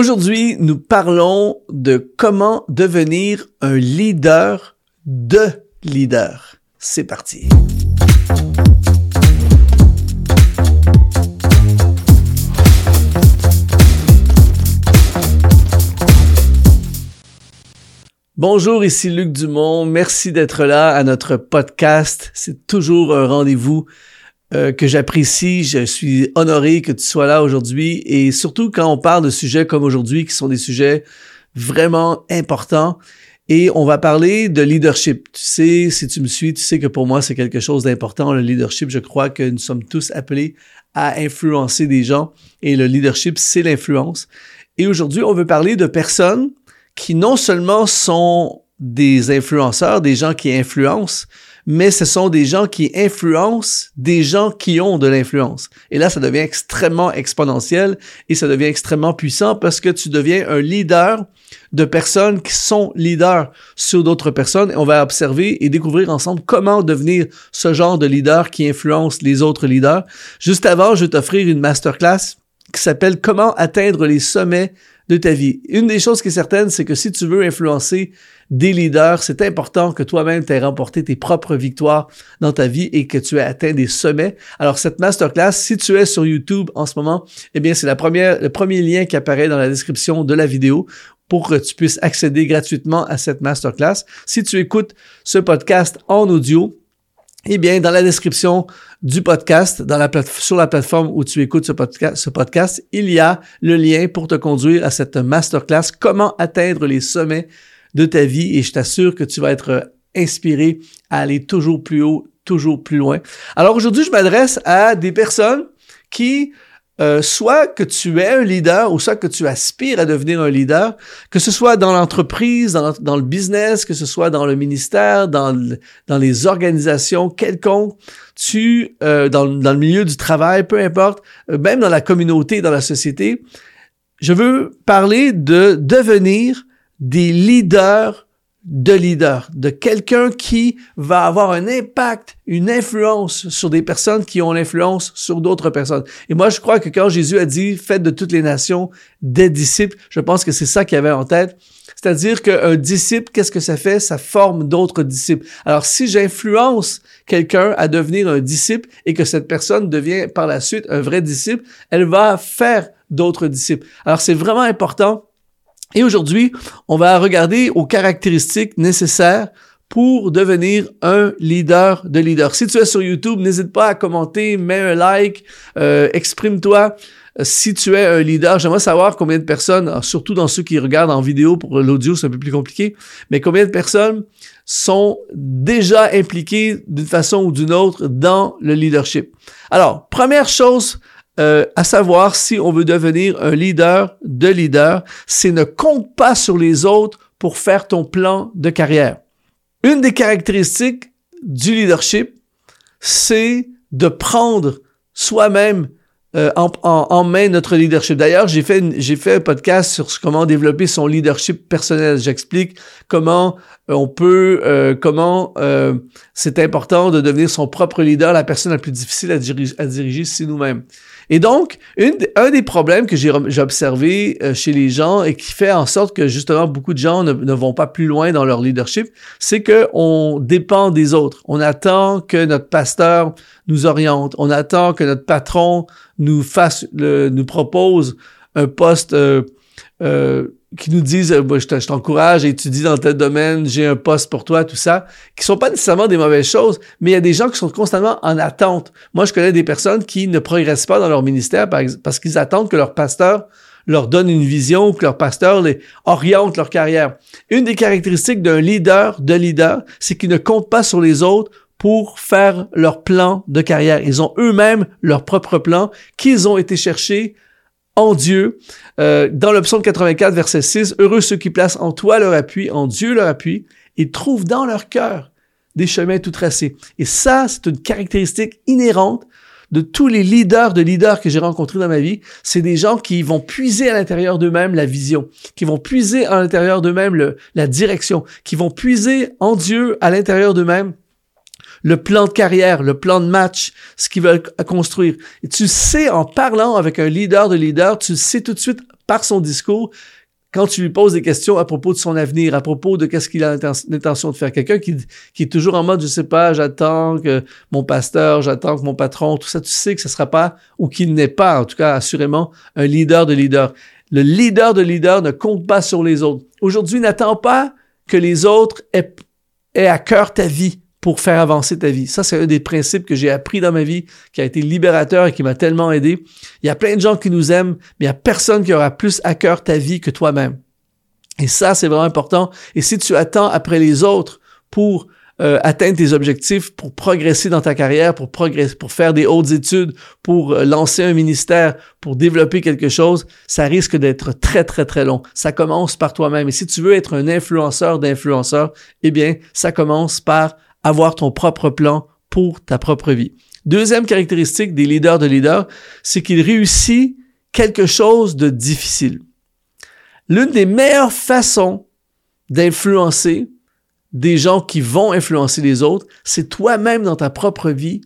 Aujourd'hui, nous parlons de comment devenir un leader de leader. C'est parti. Bonjour, ici Luc Dumont. Merci d'être là à notre podcast. C'est toujours un rendez-vous euh, que j'apprécie. Je suis honoré que tu sois là aujourd'hui et surtout quand on parle de sujets comme aujourd'hui qui sont des sujets vraiment importants. Et on va parler de leadership. Tu sais, si tu me suis, tu sais que pour moi, c'est quelque chose d'important, le leadership. Je crois que nous sommes tous appelés à influencer des gens et le leadership, c'est l'influence. Et aujourd'hui, on veut parler de personnes qui non seulement sont des influenceurs, des gens qui influencent, mais ce sont des gens qui influencent des gens qui ont de l'influence. Et là, ça devient extrêmement exponentiel et ça devient extrêmement puissant parce que tu deviens un leader de personnes qui sont leaders sur d'autres personnes. Et on va observer et découvrir ensemble comment devenir ce genre de leader qui influence les autres leaders. Juste avant, je vais t'offrir une masterclass qui s'appelle Comment atteindre les sommets de ta vie. Une des choses qui est certaine, c'est que si tu veux influencer des leaders, c'est important que toi-même tu aies remporté tes propres victoires dans ta vie et que tu aies atteint des sommets. Alors cette masterclass, si tu es sur YouTube en ce moment, eh bien c'est le premier lien qui apparaît dans la description de la vidéo pour que tu puisses accéder gratuitement à cette masterclass. Si tu écoutes ce podcast en audio, eh bien, dans la description du podcast, sur la plateforme où tu écoutes ce podcast, ce podcast, il y a le lien pour te conduire à cette masterclass Comment atteindre les sommets de ta vie et je t'assure que tu vas être inspiré à aller toujours plus haut, toujours plus loin. Alors aujourd'hui, je m'adresse à des personnes qui euh, soit que tu es un leader ou soit que tu aspires à devenir un leader, que ce soit dans l'entreprise, dans, le business, que ce soit dans le ministère, dans, dans les organisations quelconques, tu euh, dans, dans, le milieu du travail, peu importe, euh, même dans la communauté, dans la société, je veux parler de devenir des leaders de leader, de quelqu'un qui va avoir un impact, une influence sur des personnes qui ont l'influence sur d'autres personnes. Et moi, je crois que quand Jésus a dit, faites de toutes les nations des disciples, je pense que c'est ça qu'il avait en tête. C'est-à-dire qu'un disciple, qu'est-ce que ça fait? Ça forme d'autres disciples. Alors, si j'influence quelqu'un à devenir un disciple et que cette personne devient par la suite un vrai disciple, elle va faire d'autres disciples. Alors, c'est vraiment important et aujourd'hui, on va regarder aux caractéristiques nécessaires pour devenir un leader de leader. Si tu es sur YouTube, n'hésite pas à commenter, mets un like, euh, exprime-toi. Si tu es un leader, j'aimerais savoir combien de personnes, surtout dans ceux qui regardent en vidéo pour l'audio, c'est un peu plus compliqué, mais combien de personnes sont déjà impliquées d'une façon ou d'une autre dans le leadership. Alors, première chose euh, à savoir si on veut devenir un leader de leader, c'est ne compte pas sur les autres pour faire ton plan de carrière. Une des caractéristiques du leadership, c'est de prendre soi-même euh, en, en, main notre leadership. D'ailleurs, j'ai fait j'ai fait un podcast sur comment développer son leadership personnel. J'explique comment euh, on peut euh, comment c'est important de devenir son propre leader. La personne la plus difficile à, diriger, à diriger, c'est nous-mêmes. Et donc, un des problèmes que j'ai observé euh, chez les gens et qui fait en sorte que justement beaucoup de gens ne, vont pas plus loin dans leur leadership, c'est que on dépend des autres. On attend que notre pasteur nous oriente. On attend que notre patron nous fasse, nous propose un poste euh, euh, qui nous disent euh, je t'encourage à étudier dans tel domaine, j'ai un poste pour toi, tout ça, qui sont pas nécessairement des mauvaises choses, mais il y a des gens qui sont constamment en attente. Moi, je connais des personnes qui ne progressent pas dans leur ministère parce qu'ils attendent que leur pasteur leur donne une vision, que leur pasteur les oriente leur carrière. Une des caractéristiques d'un leader, de leader, c'est qu'ils ne comptent pas sur les autres pour faire leur plan de carrière. Ils ont eux-mêmes leur propre plan qu'ils ont été chercher en Dieu. Euh, dans le psaume 84, verset 6, Heureux ceux qui placent en toi leur appui, en Dieu leur appui, et trouvent dans leur cœur des chemins tout tracés. Et ça, c'est une caractéristique inhérente de tous les leaders de leaders que j'ai rencontrés dans ma vie. C'est des gens qui vont puiser à l'intérieur d'eux-mêmes la vision, qui vont puiser à l'intérieur d'eux-mêmes la direction, qui vont puiser en Dieu à l'intérieur d'eux-mêmes le plan de carrière, le plan de match, ce qu'ils veulent construire. Et tu sais, en parlant avec un leader de leader, tu sais tout de suite par son discours, quand tu lui poses des questions à propos de son avenir, à propos de qu'est-ce qu'il a l'intention de faire, quelqu'un qui, qui est toujours en mode, je sais pas, j'attends que mon pasteur, j'attends que mon patron, tout ça, tu sais que ce sera pas, ou qu'il n'est pas, en tout cas, assurément, un leader de leader. Le leader de leader ne compte pas sur les autres. Aujourd'hui, n'attends pas que les autres aient, aient à cœur ta vie pour faire avancer ta vie. Ça, c'est un des principes que j'ai appris dans ma vie, qui a été libérateur et qui m'a tellement aidé. Il y a plein de gens qui nous aiment, mais il y a personne qui aura plus à cœur ta vie que toi-même. Et ça, c'est vraiment important. Et si tu attends après les autres pour euh, atteindre tes objectifs, pour progresser dans ta carrière, pour progresser, pour faire des hautes études, pour euh, lancer un ministère, pour développer quelque chose, ça risque d'être très, très, très long. Ça commence par toi-même. Et si tu veux être un influenceur d'influenceurs, eh bien, ça commence par avoir ton propre plan pour ta propre vie. Deuxième caractéristique des leaders de leaders, c'est qu'ils réussissent quelque chose de difficile. L'une des meilleures façons d'influencer des gens qui vont influencer les autres, c'est toi-même dans ta propre vie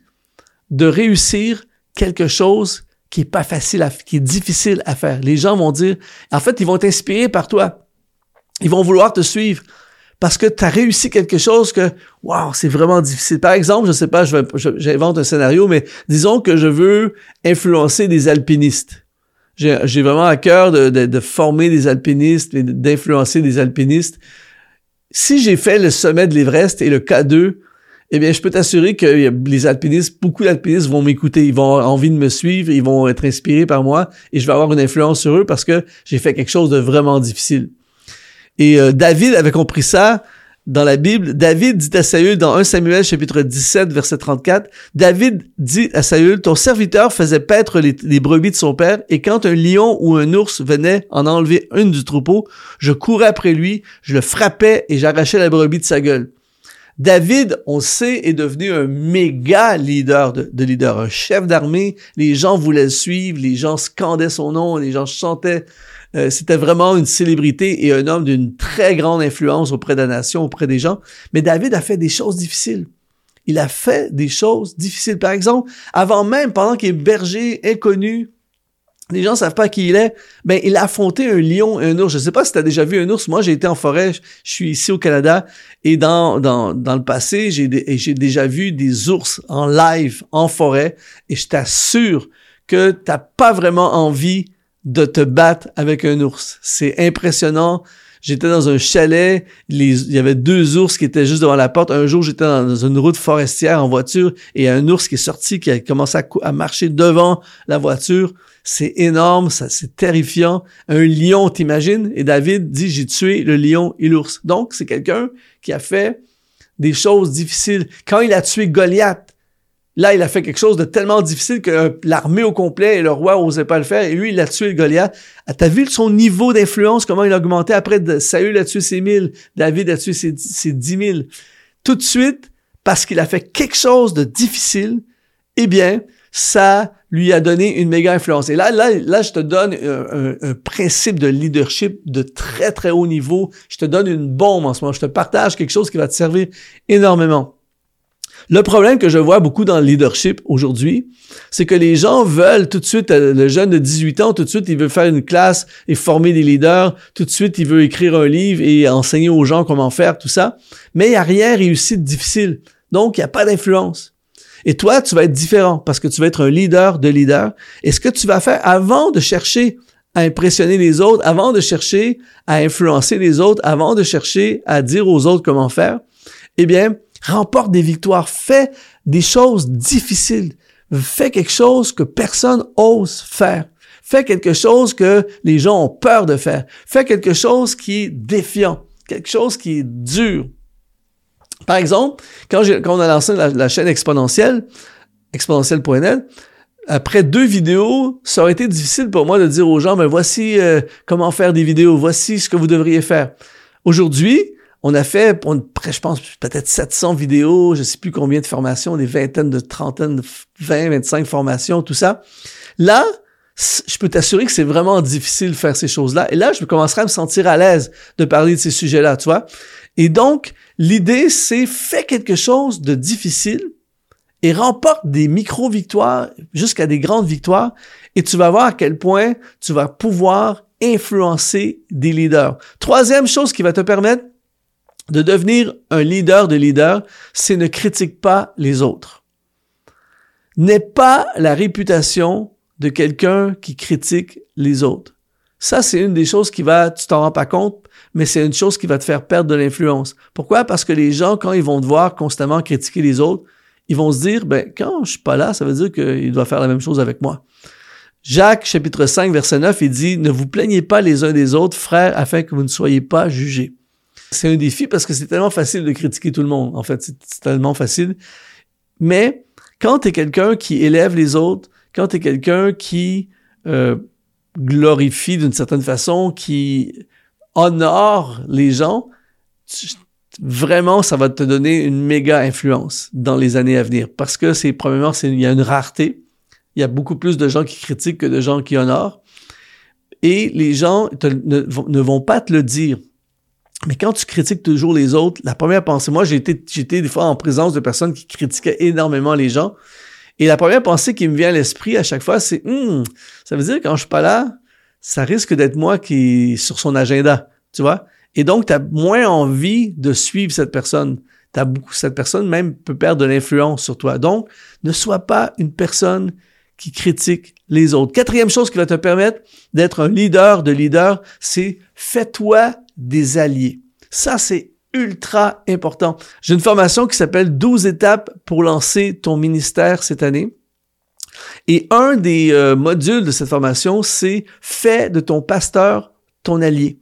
de réussir quelque chose qui est pas facile à, qui est difficile à faire. Les gens vont dire, en fait, ils vont t'inspirer par toi. Ils vont vouloir te suivre parce que tu as réussi quelque chose que, waouh, c'est vraiment difficile. Par exemple, je sais pas, j'invente un scénario, mais disons que je veux influencer des alpinistes. J'ai vraiment à cœur de, de, former des alpinistes et d'influencer des alpinistes. Si j'ai fait le sommet de l'Everest et le K2, eh bien, je peux t'assurer que les alpinistes, beaucoup d'alpinistes vont m'écouter, ils vont avoir envie de me suivre, ils vont être inspirés par moi et je vais avoir une influence sur eux parce que j'ai fait quelque chose de vraiment difficile. Et euh, David avait compris ça dans la Bible. David dit à Saül dans 1 Samuel chapitre 17 verset 34, David dit à Saül, ton serviteur faisait paître les, brebis de son père et quand un lion ou un ours venait en enlever une du troupeau, je courais après lui, je le frappais et j'arrachais la brebis de sa gueule. David, on sait, est devenu un méga leader de, de leader, un chef d'armée. Les gens voulaient le suivre, les gens scandaient son nom, les gens chantaient euh, c'était vraiment une célébrité et un homme d'une très grande influence auprès de la nation, auprès des gens. Mais David a fait des choses difficiles. Il a fait des choses difficiles. Par exemple, avant même, pendant qu'il est berger inconnu, les gens savent pas qui il est, ben il a affronté un lion et un ours. Je sais pas si tu as déjà vu un ours. Moi, j'ai été en forêt, je suis ici au Canada et dans dans, dans le passé, j'ai j'ai déjà vu des ours en live en forêt et je t'assure que t'as pas vraiment envie de te battre avec un ours. C'est impressionnant. J'étais dans un chalet, il y avait deux ours qui étaient juste devant la porte. Un jour, j'étais dans une route forestière en voiture et un ours qui est sorti, qui a commencé à, marcher devant la voiture. C'est énorme, c'est terrifiant. Un lion, t'imagines? Et David dit, j'ai tué le lion et l'ours. Donc, c'est quelqu'un qui a fait des choses difficiles. Quand il a tué Goliath, Là, il a fait quelque chose de tellement difficile que l'armée au complet et le roi n'osaient pas le faire. Et lui, il a tué le Goliath. Ah, t'as vu son niveau d'influence, comment il a augmenté? Après? De, Saül a tué ses mille, David a tué ses, dix mille. Tout de suite, parce qu'il a fait quelque chose de difficile, eh bien, ça lui a donné une méga influence. Et là, là, là, je te donne un, principe de leadership de très, très haut niveau. Je te donne une bombe en ce moment. Je te partage quelque chose qui va te servir énormément. Le problème que je vois beaucoup dans le leadership aujourd'hui, c'est que les gens veulent tout de suite, euh, le jeune de 18 ans, tout de suite, il veut faire une classe et former des leaders. Tout de suite, il veut écrire un livre et enseigner aux gens comment faire, tout ça. Mais il n'y a rien réussi de difficile. Donc, il n'y a pas d'influence. Et toi, tu vas être différent parce que tu vas être un leader de leader. Et ce que tu vas faire avant de chercher à impressionner les autres, avant de chercher à influencer les autres, avant de chercher à dire aux autres comment faire, eh bien, remporte des victoires, fais des choses difficiles, fais quelque chose que personne ose faire. Fais quelque chose que les gens ont peur de faire. Fais quelque chose qui est défiant, quelque chose qui est dur. Par exemple, quand, quand on a lancé la, chaîne exponentielle, exponentielle.net, après deux vidéos, ça aurait été difficile pour moi de dire aux gens, mais voici euh, comment faire des vidéos, voici ce que vous devriez faire. Aujourd'hui, on a fait, je pense, peut-être 700 vidéos, je sais plus combien de formations, des vingtaines de trentaines, de 20, 25 formations, tout ça. Là, je peux t'assurer que c'est vraiment difficile de faire ces choses-là. Et là, je commencerai à me sentir à l'aise de parler de ces sujets-là, tu vois. Et donc, l'idée, c'est fais quelque chose de difficile et remporte des micro-victoires jusqu'à des grandes victoires et tu vas voir à quel point tu vas pouvoir influencer des leaders. Troisième chose qui va te permettre de devenir un leader de leader, c'est ne critique pas les autres. N'aie pas la réputation de quelqu'un qui critique les autres. Ça, c'est une des choses qui va, tu t'en rends pas compte, mais c'est une chose qui va te faire perdre de l'influence. Pourquoi? Parce que les gens, quand ils vont te voir constamment critiquer les autres, ils vont se dire, ben, quand je suis pas là, ça veut dire qu'il doit faire la même chose avec moi. Jacques, chapitre 5, verset 9, il dit, ne vous plaignez pas les uns des autres, frères, afin que vous ne soyez pas jugés. C'est un défi parce que c'est tellement facile de critiquer tout le monde. En fait, c'est tellement facile. Mais quand tu es quelqu'un qui élève les autres, quand tu es quelqu'un qui euh, glorifie d'une certaine façon, qui honore les gens, vraiment, ça va te donner une méga influence dans les années à venir. Parce que c'est, premièrement, il y a une rareté. Il y a beaucoup plus de gens qui critiquent que de gens qui honorent. Et les gens ne, ne, vont pas te le dire. Mais quand tu critiques toujours les autres, la première pensée, moi j'ai été, j'étais des fois en présence de personnes qui critiquaient énormément les gens. Et la première pensée qui me vient à l'esprit à chaque fois, c'est hum, ça veut dire quand je suis pas là, ça risque d'être moi qui est sur son agenda, tu vois? Et donc, tu as moins envie de suivre cette personne. As beaucoup, cette personne même peut perdre de l'influence sur toi. Donc, ne sois pas une personne qui critique les autres. Quatrième chose qui va te permettre d'être un leader de leader, c'est fais-toi des alliés. Ça, c'est ultra important. J'ai une formation qui s'appelle 12 étapes pour lancer ton ministère cette année. Et un des euh, modules de cette formation, c'est fais de ton pasteur ton allié.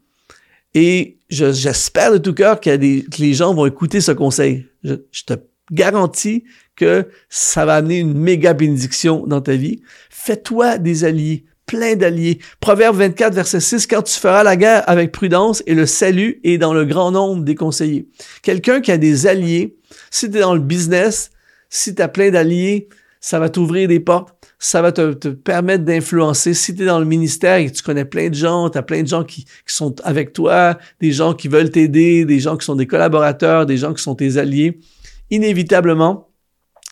Et j'espère de tout cœur que les gens vont écouter ce conseil. Je te garantis que ça va amener une méga bénédiction dans ta vie. Fais-toi des alliés plein d'alliés. Proverbe 24, verset 6, quand tu feras la guerre avec prudence et le salut est dans le grand nombre des conseillers. Quelqu'un qui a des alliés, si tu es dans le business, si tu as plein d'alliés, ça va t'ouvrir des portes, ça va te, permettre d'influencer. Si tu es dans le ministère et que tu connais plein de gens, tu as plein de gens qui, qui, sont avec toi, des gens qui veulent t'aider, des gens qui sont des collaborateurs, des gens qui sont tes alliés, inévitablement,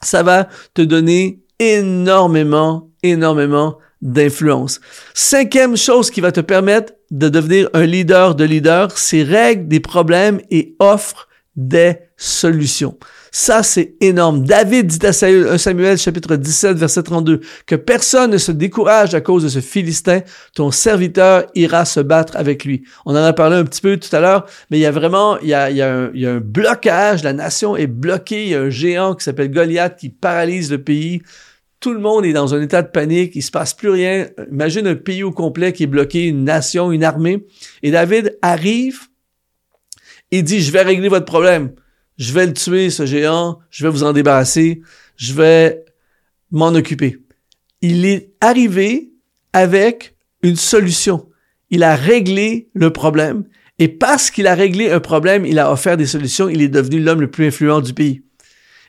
ça va te donner énormément, énormément d'influence. Cinquième chose qui va te permettre de devenir un leader de leader, c'est règle des problèmes et offre des solutions. Ça, c'est énorme. David dit à Samuel, chapitre 17, verset 32, que personne ne se décourage à cause de ce Philistin. Ton serviteur ira se battre avec lui. On en a parlé un petit peu tout à l'heure, mais il y a vraiment, il y a, il y a, un, il y a un blocage. La nation est bloquée. Il y a un géant qui s'appelle Goliath qui paralyse le pays. Tout le monde est dans un état de panique, il se passe plus rien. Imagine un pays au complet qui est bloqué, une nation, une armée. Et David arrive et dit, je vais régler votre problème. Je vais le tuer, ce géant. Je vais vous en débarrasser. Je vais m'en occuper. Il est arrivé avec une solution. Il a réglé le problème. Et parce qu'il a réglé un problème, il a offert des solutions. Il est devenu l'homme le plus influent du pays.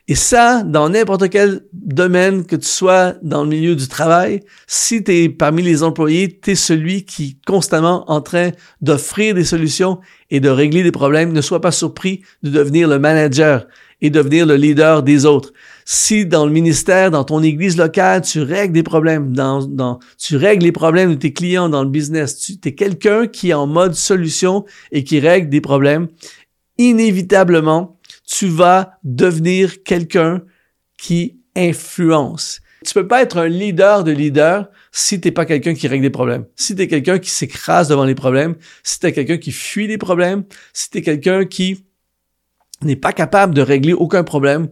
Et ça, dans n'importe quel domaine que tu sois dans le milieu du travail, si tu es parmi les employés, tu es celui qui est constamment en train d'offrir des solutions et de régler des problèmes. Ne sois pas surpris de devenir le manager et devenir le leader des autres. Si dans le ministère, dans ton église locale, tu règles des problèmes, dans, dans, tu règles les problèmes de tes clients dans le business, tu es quelqu'un qui est en mode solution et qui règle des problèmes, inévitablement, tu vas devenir quelqu'un qui influence. Tu peux pas être un leader de leader si t'es pas quelqu'un qui règle des problèmes. Si t'es quelqu'un qui s'écrase devant les problèmes, si t'es quelqu'un qui fuit les problèmes, si t'es quelqu'un qui n'est pas capable de régler aucun problème,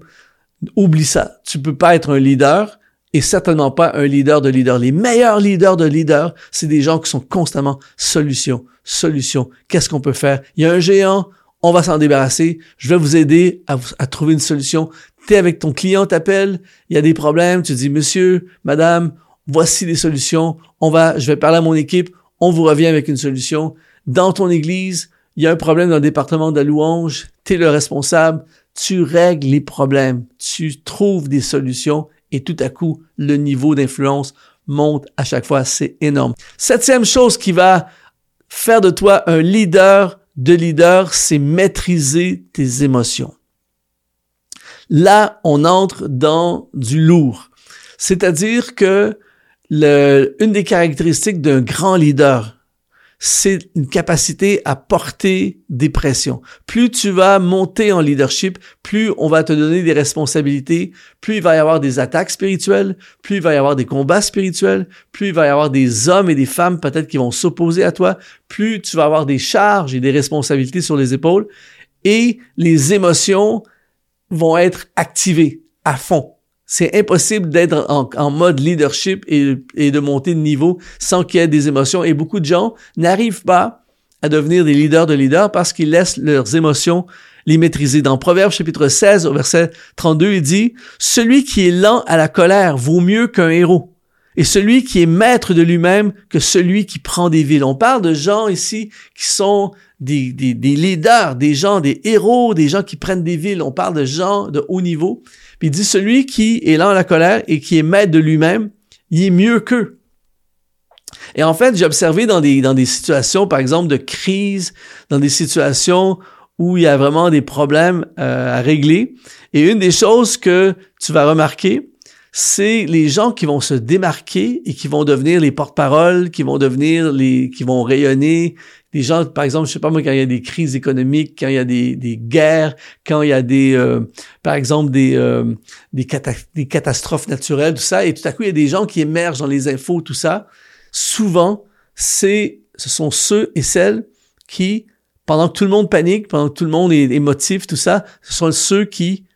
oublie ça. Tu peux pas être un leader et certainement pas un leader de leader. Les meilleurs leaders de leader, c'est des gens qui sont constamment solution, solution. Qu'est-ce qu'on peut faire? Il y a un géant, on va s'en débarrasser, je vais vous aider à, trouver une solution. Tu es avec ton client, t'appelle, il y a des problèmes, tu dis, monsieur, madame, voici les solutions, on va, je vais parler à mon équipe, on vous revient avec une solution. Dans ton église, il y a un problème dans le département de la louange, tu es le responsable, tu règles les problèmes, tu trouves des solutions et tout à coup, le niveau d'influence monte à chaque fois, c'est énorme. Septième chose qui va faire de toi un leader de leader, c'est maîtriser tes émotions. Là, on entre dans du lourd. C'est-à-dire que le, une des caractéristiques d'un grand leader, c'est une capacité à porter des pressions. Plus tu vas monter en leadership, plus on va te donner des responsabilités, plus il va y avoir des attaques spirituelles, plus il va y avoir des combats spirituels, plus il va y avoir des hommes et des femmes peut-être qui vont s'opposer à toi, plus tu vas avoir des charges et des responsabilités sur les épaules et les émotions vont être activées à fond. C'est impossible d'être en, mode leadership et, de monter de niveau sans qu'il y ait des émotions. Et beaucoup de gens n'arrivent pas à devenir des leaders de leaders parce qu'ils laissent leurs émotions les maîtriser. Dans Proverbe chapitre 16 au verset 32, il dit, Celui qui est lent à la colère vaut mieux qu'un héros. Et celui qui est maître de lui-même que celui qui prend des villes. On parle de gens ici qui sont des, leaders, des gens, des héros, des gens qui prennent des villes. On parle de gens de haut niveau. Puis il dit, celui qui est lent à la colère et qui est maître de lui-même, il est mieux qu'eux. Et en fait, j'ai observé dans des, dans des situations, par exemple, de crise, dans des situations où il y a vraiment des problèmes euh, à régler. Et une des choses que tu vas remarquer, c'est les gens qui vont se démarquer et qui vont devenir les porte-paroles, qui vont devenir les, qui vont rayonner, des gens, par exemple, je sais pas moi, quand il y a des crises économiques, quand il y a des, des guerres, quand il y a des, euh, par exemple, des, euh, des, catastrophes naturelles, tout ça, et tout à coup, il y a des gens qui émergent dans les infos, tout ça. Souvent, c'est, ce sont ceux et celles qui, pendant que tout le monde panique, pendant que tout le monde est émotif, tout ça, ce sont ceux qui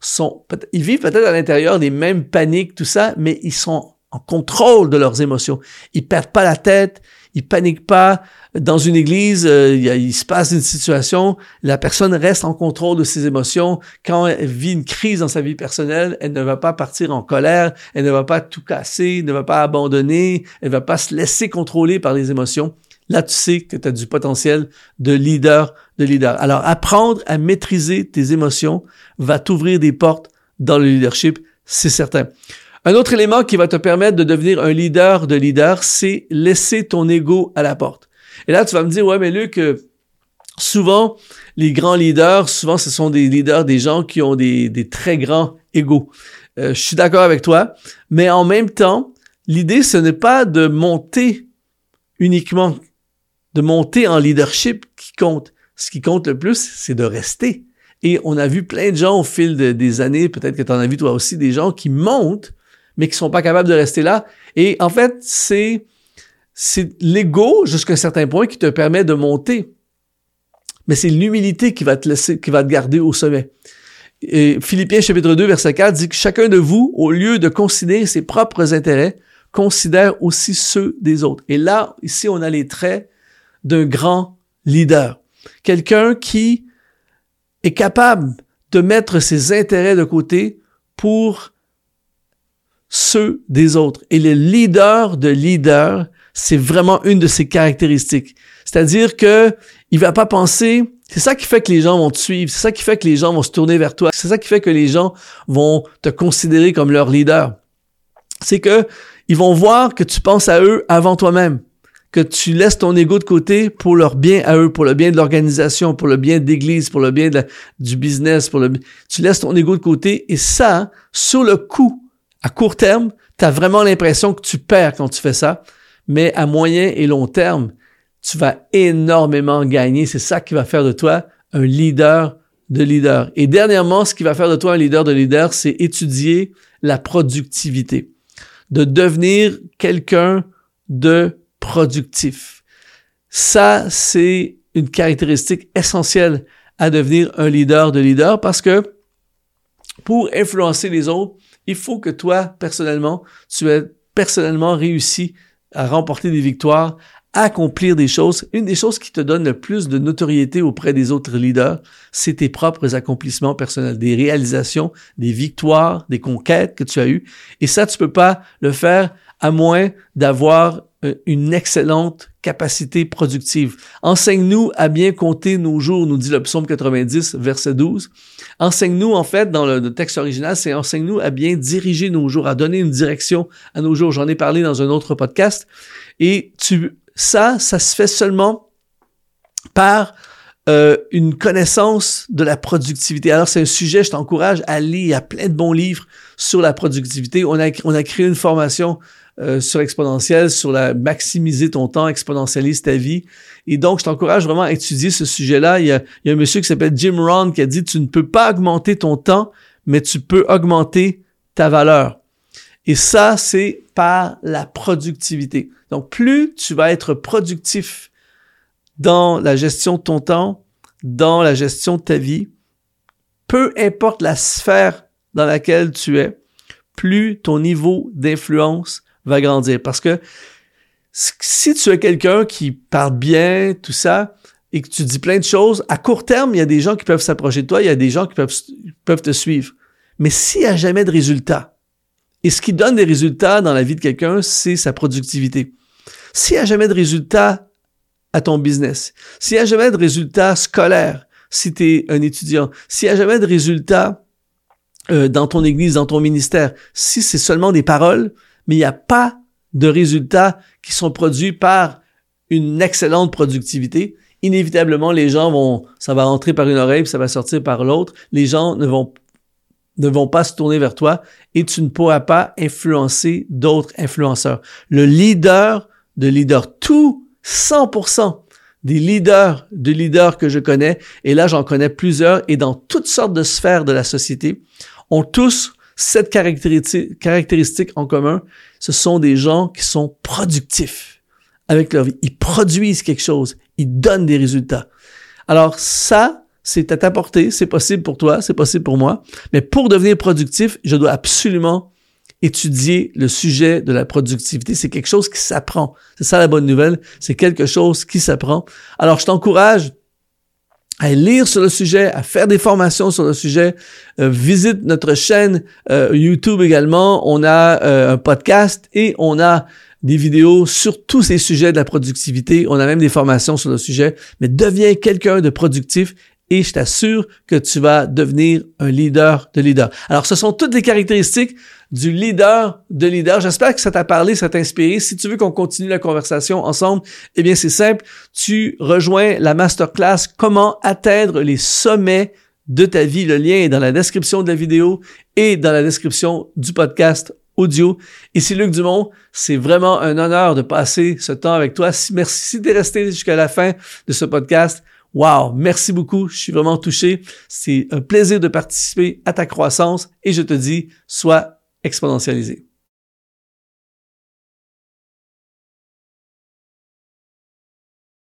sont, ils vivent peut-être à l'intérieur des mêmes paniques, tout ça, mais ils sont en contrôle de leurs émotions. Ils perdent pas la tête, ils paniquent pas. Dans une église, euh, il, se passe une situation, la personne reste en contrôle de ses émotions. Quand elle vit une crise dans sa vie personnelle, elle ne va pas partir en colère, elle ne va pas tout casser, ne va pas abandonner, elle va pas se laisser contrôler par les émotions. Là, tu sais que tu as du potentiel de leader, de leader. Alors, apprendre à maîtriser tes émotions va t'ouvrir des portes dans le leadership, c'est certain. Un autre élément qui va te permettre de devenir un leader de leader, c'est laisser ton ego à la porte. Et là, tu vas me dire, ouais, mais Luc, euh, souvent, les grands leaders, souvent, ce sont des leaders, des gens qui ont des, des très grands égos. Euh, je suis d'accord avec toi, mais en même temps, l'idée, ce n'est pas de monter uniquement, de monter en leadership qui compte. Ce qui compte le plus, c'est de rester. Et on a vu plein de gens au fil des années, peut-être que tu en as vu toi aussi, des gens qui montent mais qui sont pas capables de rester là. Et en fait, c'est c'est l'ego jusqu'à un certain point qui te permet de monter. Mais c'est l'humilité qui va te laisser, qui va te garder au sommet. Et Philippiens chapitre 2 verset 4 dit que chacun de vous, au lieu de considérer ses propres intérêts, considère aussi ceux des autres. Et là, ici, on a les traits d'un grand leader. Quelqu'un qui est capable de mettre ses intérêts de côté pour ceux des autres. Et le leader de leader, c'est vraiment une de ses caractéristiques. C'est-à-dire que il va pas penser, c'est ça qui fait que les gens vont te suivre, c'est ça qui fait que les gens vont se tourner vers toi, c'est ça qui fait que les gens vont te considérer comme leur leader. C'est que ils vont voir que tu penses à eux avant toi-même, que tu laisses ton ego de côté pour leur bien à eux, pour le bien de l'organisation, pour le bien de l'église, pour le bien du business, pour le tu laisses ton ego de côté et ça sur le coup à court terme, tu as vraiment l'impression que tu perds quand tu fais ça, mais à moyen et long terme, tu vas énormément gagner. C'est ça qui va faire de toi un leader de leader. Et dernièrement, ce qui va faire de toi un leader de leader, c'est étudier la productivité, de devenir quelqu'un de productif. Ça, c'est une caractéristique essentielle à devenir un leader de leader parce que pour influencer les autres, il faut que toi, personnellement, tu aies personnellement réussi à remporter des victoires, à accomplir des choses. Une des choses qui te donne le plus de notoriété auprès des autres leaders, c'est tes propres accomplissements personnels, des réalisations, des victoires, des conquêtes que tu as eues. Et ça, tu peux pas le faire à moins d'avoir euh, une excellente capacité productive. Enseigne-nous à bien compter nos jours, nous dit le psaume 90, verset 12. Enseigne-nous, en fait, dans le, texte original, c'est enseigne-nous à bien diriger nos jours, à donner une direction à nos jours. J'en ai parlé dans un autre podcast. Et tu, ça, ça se fait seulement par euh, une connaissance de la productivité. Alors, c'est un sujet, je t'encourage à lire. Il y a plein de bons livres sur la productivité. On a, on a créé une formation euh, sur exponentiel, sur la maximiser ton temps, exponentialise ta vie. Et donc, je t'encourage vraiment à étudier ce sujet-là. Il il y a un monsieur qui s'appelle Jim Rohn qui a dit, tu ne peux pas augmenter ton temps, mais tu peux augmenter ta valeur. Et ça, c'est par la productivité. Donc, plus tu vas être productif dans la gestion de ton temps, dans la gestion de ta vie, peu importe la sphère dans laquelle tu es, plus ton niveau d'influence va grandir. Parce que si tu es quelqu'un qui parle bien, tout ça, et que tu dis plein de choses, à court terme, il y a des gens qui peuvent s'approcher de toi, il y a des gens qui peuvent, te suivre. Mais s'il n'y a jamais de résultat, et ce qui donne des résultats dans la vie de quelqu'un, c'est sa productivité. S'il n'y a jamais de résultat à ton business, s'il n'y a jamais de résultat scolaire, si tu es un étudiant, s'il n'y a jamais de résultat euh, dans ton église, dans ton ministère, si c'est seulement des paroles, mais il n'y a pas de résultats qui sont produits par une excellente productivité, inévitablement les gens vont, ça va entrer par une oreille, puis ça va sortir par l'autre. Les gens ne vont ne vont pas se tourner vers toi et tu ne pourras pas influencer d'autres influenceurs. Le leader de leader, tout 100% des leaders de leaders que je connais, et là j'en connais plusieurs et dans toutes sortes de sphères de la société, ont tous cette caractéristique en commun. Ce sont des gens qui sont productifs avec leur vie. Ils produisent quelque chose. Ils donnent des résultats. Alors ça, c'est à ta portée. C'est possible pour toi. C'est possible pour moi. Mais pour devenir productif, je dois absolument étudier le sujet de la productivité. C'est quelque chose qui s'apprend. C'est ça la bonne nouvelle. C'est quelque chose qui s'apprend. Alors, je t'encourage à lire sur le sujet, à faire des formations sur le sujet. Euh, visite notre chaîne euh, YouTube également. On a euh, un podcast et on a des vidéos sur tous ces sujets de la productivité. On a même des formations sur le sujet. Mais deviens quelqu'un de productif et je t'assure que tu vas devenir un leader de leader. Alors, ce sont toutes les caractéristiques du leader de leader. J'espère que ça t'a parlé, ça t'a inspiré. Si tu veux qu'on continue la conversation ensemble, eh bien, c'est simple. Tu rejoins la masterclass Comment atteindre les sommets de ta vie. Le lien est dans la description de la vidéo et dans la description du podcast audio. Ici Luc Dumont, c'est vraiment un honneur de passer ce temps avec toi. Merci si tu es resté jusqu'à la fin de ce podcast. Wow, merci beaucoup, je suis vraiment touché. C'est un plaisir de participer à ta croissance et je te dis, sois exponentialisé.